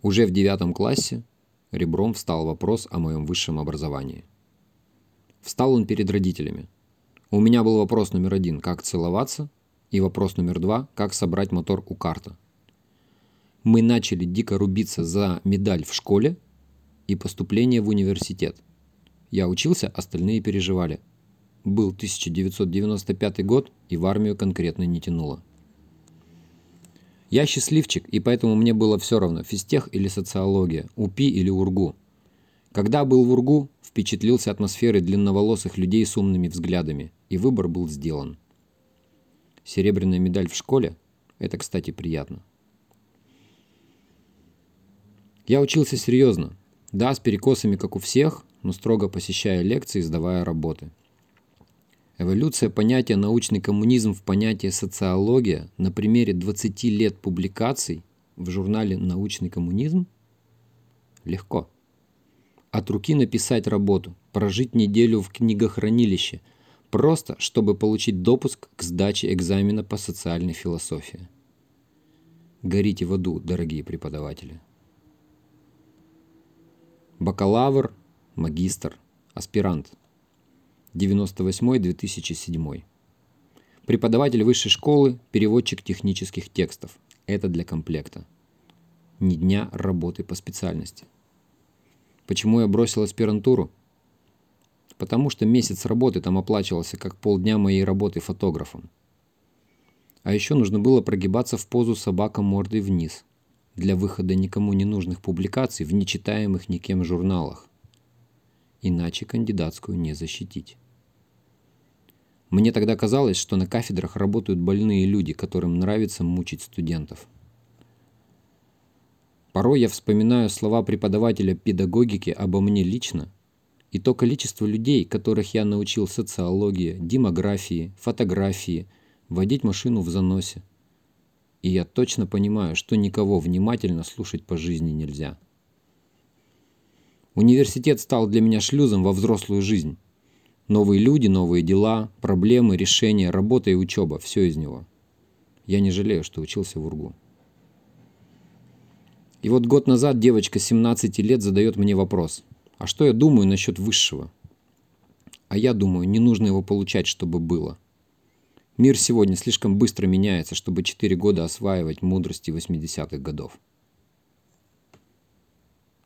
Уже в девятом классе ребром встал вопрос о моем высшем образовании. Встал он перед родителями. У меня был вопрос номер один – как целоваться, и вопрос номер два – как собрать мотор у карта. Мы начали дико рубиться за медаль в школе и поступление в университет. Я учился, остальные переживали. Был 1995 год, и в армию конкретно не тянуло. Я счастливчик, и поэтому мне было все равно, физтех или социология, УПИ или УРГУ. Когда был в УРГУ, впечатлился атмосферой длинноволосых людей с умными взглядами, и выбор был сделан. Серебряная медаль в школе – это, кстати, приятно. Я учился серьезно. Да, с перекосами, как у всех, но строго посещая лекции и сдавая работы. Эволюция понятия научный коммунизм в понятие социология на примере 20 лет публикаций в журнале «Научный коммунизм» легко. От руки написать работу, прожить неделю в книгохранилище, просто чтобы получить допуск к сдаче экзамена по социальной философии. Горите в аду, дорогие преподаватели. Бакалавр, магистр, аспирант – 98-2007. Преподаватель высшей школы, переводчик технических текстов. Это для комплекта. Ни дня работы по специальности. Почему я бросил аспирантуру? Потому что месяц работы там оплачивался как полдня моей работы фотографом. А еще нужно было прогибаться в позу собака мордой вниз для выхода никому не нужных публикаций в нечитаемых никем журналах иначе кандидатскую не защитить. Мне тогда казалось, что на кафедрах работают больные люди, которым нравится мучить студентов. Порой я вспоминаю слова преподавателя педагогики обо мне лично, и то количество людей, которых я научил социологии, демографии, фотографии, водить машину в заносе. И я точно понимаю, что никого внимательно слушать по жизни нельзя. Университет стал для меня шлюзом во взрослую жизнь. Новые люди, новые дела, проблемы, решения, работа и учеба – все из него. Я не жалею, что учился в УРГУ. И вот год назад девочка 17 лет задает мне вопрос. А что я думаю насчет высшего? А я думаю, не нужно его получать, чтобы было. Мир сегодня слишком быстро меняется, чтобы 4 года осваивать мудрости 80-х годов.